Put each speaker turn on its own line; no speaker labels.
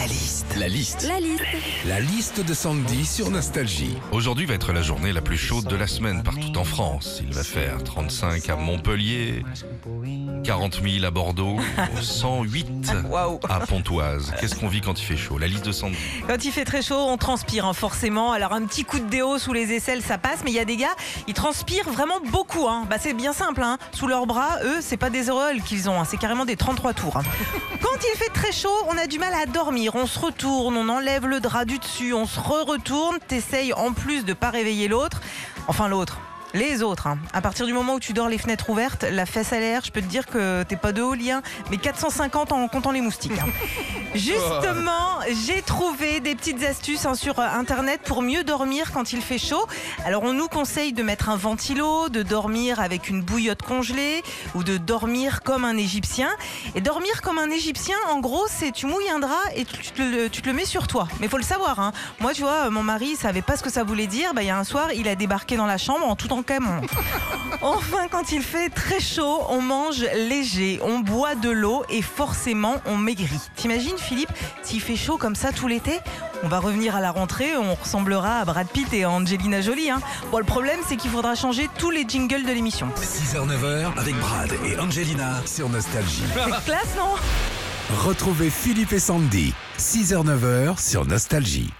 La liste.
La liste.
La liste.
La liste de Sandy sur Nostalgie.
Aujourd'hui va être la journée la plus chaude de la semaine partout en France. Il va faire 35 à Montpellier, 40 000 à Bordeaux, 108
Waouh.
à Pontoise. Qu'est-ce qu'on vit quand il fait chaud? La liste de Sandy.
Quand il fait très chaud, on transpire hein, forcément. Alors un petit coup de déo sous les aisselles, ça passe. Mais il y a des gars, ils transpirent vraiment beaucoup. hein. Bah, c'est bien simple. hein. Sous leurs bras, eux, c'est pas des auréoles qu'ils ont. hein. C'est carrément des 33 tours. hein. Quand il fait très chaud, on a du mal à dormir. On se retourne, on enlève le drap du dessus, on se re-retourne. T'essayes en plus de pas réveiller l'autre. Enfin l'autre. Les autres, hein. à partir du moment où tu dors les fenêtres ouvertes, la fesse à l'air, je peux te dire que t'es pas de haut lien, mais 450 en comptant les moustiques. hein. Justement, j'ai trouvé des petites astuces hein, sur euh, internet pour mieux dormir quand il fait chaud. Alors on nous conseille de mettre un ventilo, de dormir avec une bouillotte congelée ou de dormir comme un Égyptien. Et dormir comme un Égyptien, en gros, c'est tu mouilles un drap et tu te le, tu te le mets sur toi. Mais faut le savoir. Moi, tu vois, mon mari il savait pas ce que ça voulait dire. Bah, il y a un soir, il a débarqué dans la chambre en tout en camon. Enfin, quand il fait très chaud, on mange léger, on boit de l'eau et forcément on maigrit. T'imagines, Philippe, s'il fait chaud comme ça tout l'été on va revenir à la rentrée, on ressemblera à Brad Pitt et à Angelina Jolie. Hein. Bon, le problème, c'est qu'il faudra changer tous les jingles de l'émission.
6h-9h avec Brad et Angelina sur Nostalgie.
C'est classe, non?
Retrouvez Philippe et Sandy. 6h-9h sur Nostalgie.